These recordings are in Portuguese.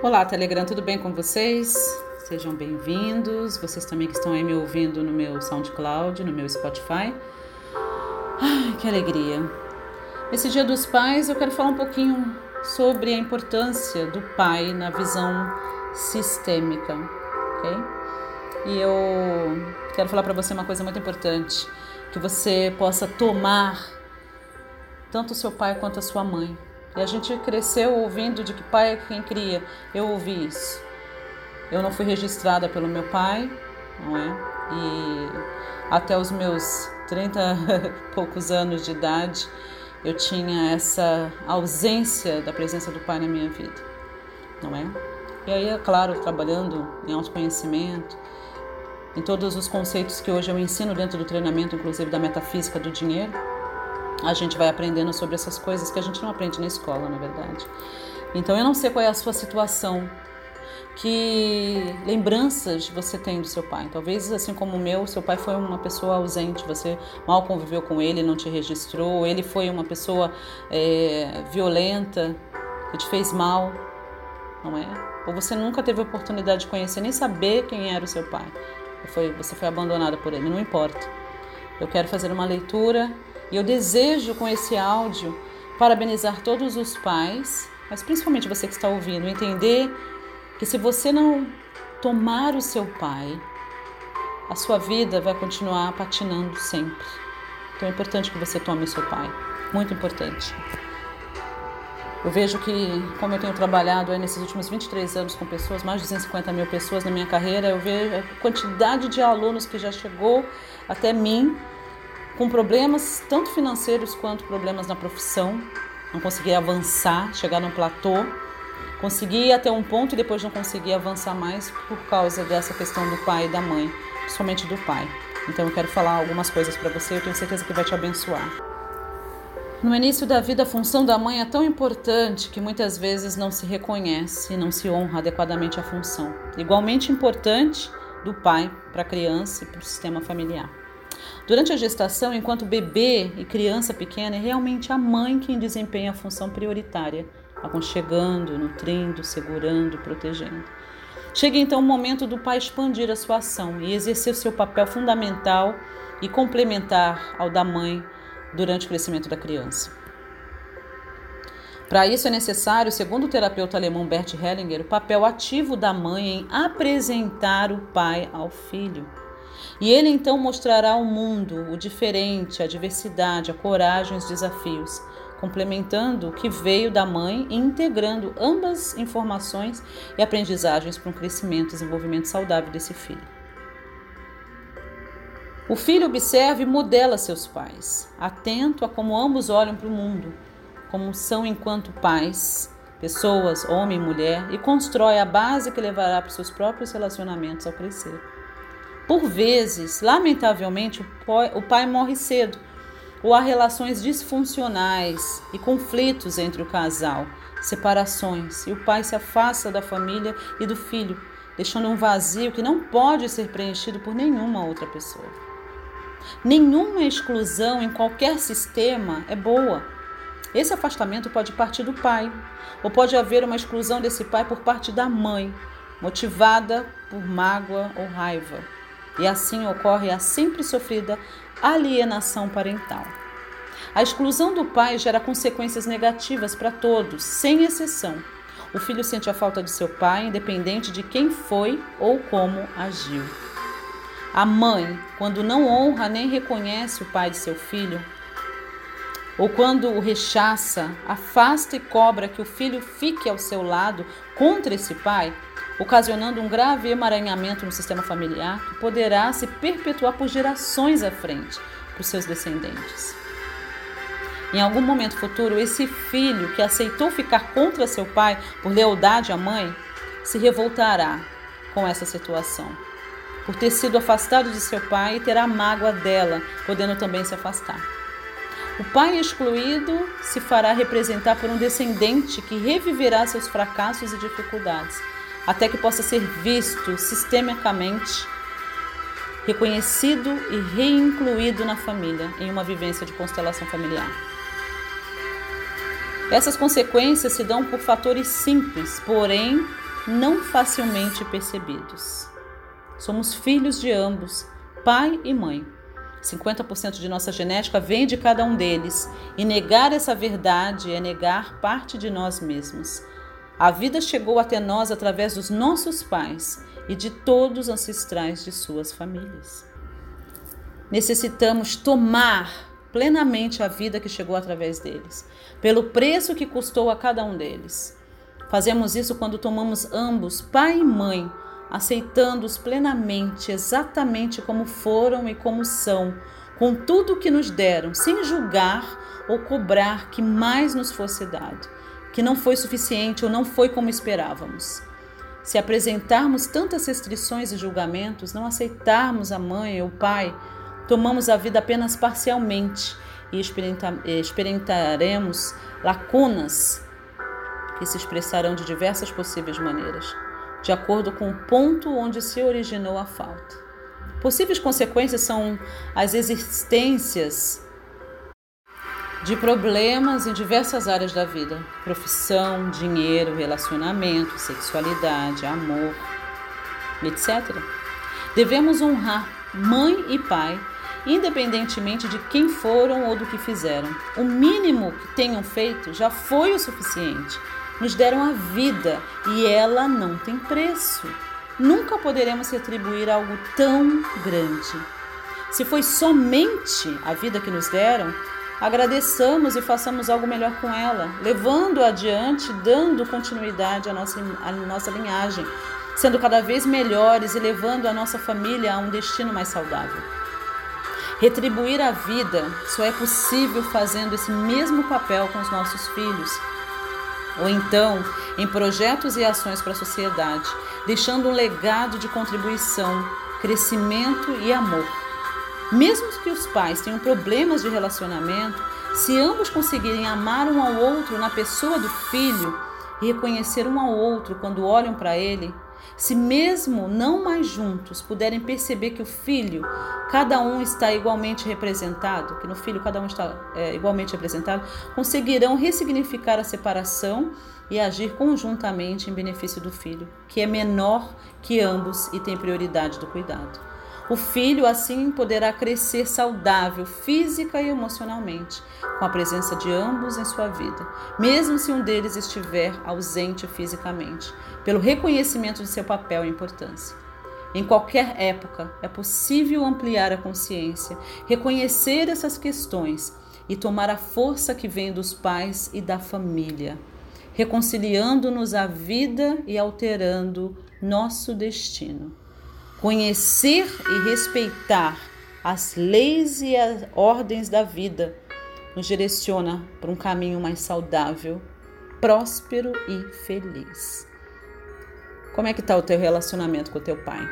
Olá, Telegram, tudo bem com vocês? Sejam bem-vindos. Vocês também que estão aí me ouvindo no meu SoundCloud, no meu Spotify. Ai, que alegria. Esse Dia dos Pais eu quero falar um pouquinho sobre a importância do pai na visão sistêmica, ok? E eu quero falar para você uma coisa muito importante, que você possa tomar tanto o seu pai quanto a sua mãe e a gente cresceu ouvindo de que pai é quem cria. Eu ouvi isso. Eu não fui registrada pelo meu pai, não é? E até os meus 30 e poucos anos de idade, eu tinha essa ausência da presença do pai na minha vida, não é? E aí, é claro, trabalhando em autoconhecimento, em todos os conceitos que hoje eu ensino dentro do treinamento, inclusive da metafísica do dinheiro, a gente vai aprendendo sobre essas coisas que a gente não aprende na escola, na verdade. Então eu não sei qual é a sua situação, que lembranças você tem do seu pai. Talvez assim como o meu, seu pai foi uma pessoa ausente, você mal conviveu com ele, não te registrou, ele foi uma pessoa é, violenta, que te fez mal, não é? Ou você nunca teve oportunidade de conhecer, nem saber quem era o seu pai. Foi, você foi abandonada por ele, não importa. Eu quero fazer uma leitura e eu desejo com esse áudio parabenizar todos os pais, mas principalmente você que está ouvindo, entender que se você não tomar o seu pai, a sua vida vai continuar patinando sempre. Então é importante que você tome o seu pai, muito importante. Eu vejo que, como eu tenho trabalhado nesses últimos 23 anos com pessoas, mais de 250 mil pessoas na minha carreira, eu vejo a quantidade de alunos que já chegou até mim com problemas tanto financeiros quanto problemas na profissão, não conseguia avançar, chegar num platô, conseguia até um ponto e depois não conseguia avançar mais por causa dessa questão do pai e da mãe, principalmente do pai. Então eu quero falar algumas coisas para você, eu tenho certeza que vai te abençoar. No início da vida, a função da mãe é tão importante que muitas vezes não se reconhece e não se honra adequadamente a função. Igualmente importante do pai para a criança e para o sistema familiar. Durante a gestação, enquanto bebê e criança pequena, é realmente a mãe quem desempenha a função prioritária, aconchegando, nutrindo, segurando, protegendo. Chega então o momento do pai expandir a sua ação e exercer o seu papel fundamental e complementar ao da mãe durante o crescimento da criança. Para isso é necessário, segundo o terapeuta alemão Bert Hellinger, o papel ativo da mãe em apresentar o pai ao filho. E ele então mostrará ao mundo o diferente, a diversidade, a coragem, os desafios, complementando o que veio da mãe e integrando ambas informações e aprendizagens para um crescimento e desenvolvimento saudável desse filho. O filho observa e modela seus pais, atento a como ambos olham para o mundo, como são enquanto pais, pessoas, homem e mulher, e constrói a base que levará para os seus próprios relacionamentos ao crescer. Por vezes, lamentavelmente, o pai morre cedo, ou há relações disfuncionais e conflitos entre o casal, separações, e o pai se afasta da família e do filho, deixando um vazio que não pode ser preenchido por nenhuma outra pessoa. Nenhuma exclusão em qualquer sistema é boa. Esse afastamento pode partir do pai, ou pode haver uma exclusão desse pai por parte da mãe, motivada por mágoa ou raiva e assim ocorre a sempre sofrida alienação parental. A exclusão do pai gera consequências negativas para todos, sem exceção. O filho sente a falta de seu pai, independente de quem foi ou como agiu. A mãe, quando não honra nem reconhece o pai de seu filho, ou quando o rechaça, afasta e cobra que o filho fique ao seu lado contra esse pai, ocasionando um grave emaranhamento no sistema familiar que poderá se perpetuar por gerações à frente para os seus descendentes. Em algum momento futuro, esse filho que aceitou ficar contra seu pai por lealdade à mãe se revoltará com essa situação, por ter sido afastado de seu pai e terá mágoa dela, podendo também se afastar. O pai excluído se fará representar por um descendente que reviverá seus fracassos e dificuldades até que possa ser visto sistemicamente, reconhecido e reincluído na família, em uma vivência de constelação familiar. Essas consequências se dão por fatores simples, porém não facilmente percebidos. Somos filhos de ambos, pai e mãe. 50% de nossa genética vem de cada um deles, e negar essa verdade é negar parte de nós mesmos. A vida chegou até nós através dos nossos pais e de todos os ancestrais de suas famílias. Necessitamos tomar plenamente a vida que chegou através deles, pelo preço que custou a cada um deles. Fazemos isso quando tomamos ambos, pai e mãe, aceitando-os plenamente, exatamente como foram e como são, com tudo o que nos deram, sem julgar ou cobrar que mais nos fosse dado, que não foi suficiente ou não foi como esperávamos. Se apresentarmos tantas restrições e julgamentos, não aceitarmos a mãe ou o pai, tomamos a vida apenas parcialmente e experimentaremos lacunas que se expressarão de diversas possíveis maneiras, de acordo com o ponto onde se originou a falta. Possíveis consequências são as existências de problemas em diversas áreas da vida: profissão, dinheiro, relacionamento, sexualidade, amor, etc. Devemos honrar mãe e pai independentemente de quem foram ou do que fizeram. O mínimo que tenham feito já foi o suficiente. Nos deram a vida e ela não tem preço. Nunca poderemos retribuir algo tão grande. Se foi somente a vida que nos deram, agradeçamos e façamos algo melhor com ela, levando adiante, dando continuidade à nossa, à nossa linhagem, sendo cada vez melhores e levando a nossa família a um destino mais saudável. Retribuir a vida só é possível fazendo esse mesmo papel com os nossos filhos. Ou então, em projetos e ações para a sociedade, deixando um legado de contribuição, crescimento e amor. Mesmo que os pais tenham problemas de relacionamento, se ambos conseguirem amar um ao outro na pessoa do filho e reconhecer um ao outro quando olham para ele, se mesmo não mais juntos puderem perceber que o filho, cada um está igualmente representado, que no filho cada um está é, igualmente representado, conseguirão ressignificar a separação e agir conjuntamente em benefício do filho, que é menor que ambos e tem prioridade do cuidado. O filho assim poderá crescer saudável física e emocionalmente, com a presença de ambos em sua vida, mesmo se um deles estiver ausente fisicamente, pelo reconhecimento de seu papel e importância. Em qualquer época, é possível ampliar a consciência, reconhecer essas questões e tomar a força que vem dos pais e da família, reconciliando-nos à vida e alterando nosso destino. Conhecer e respeitar as leis e as ordens da vida nos direciona para um caminho mais saudável, próspero e feliz. Como é que está o teu relacionamento com o teu pai?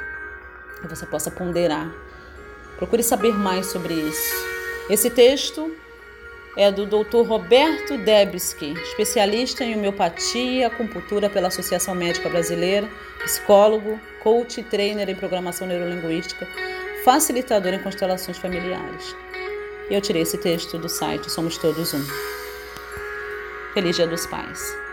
Que você possa ponderar. Procure saber mais sobre isso. Esse texto é do Dr. Roberto Debski, especialista em homeopatia acupuntura pela Associação Médica Brasileira, psicólogo, coach e trainer em programação neurolinguística, facilitador em constelações familiares. Eu tirei esse texto do site Somos Todos Um. Feliz Dia dos Pais.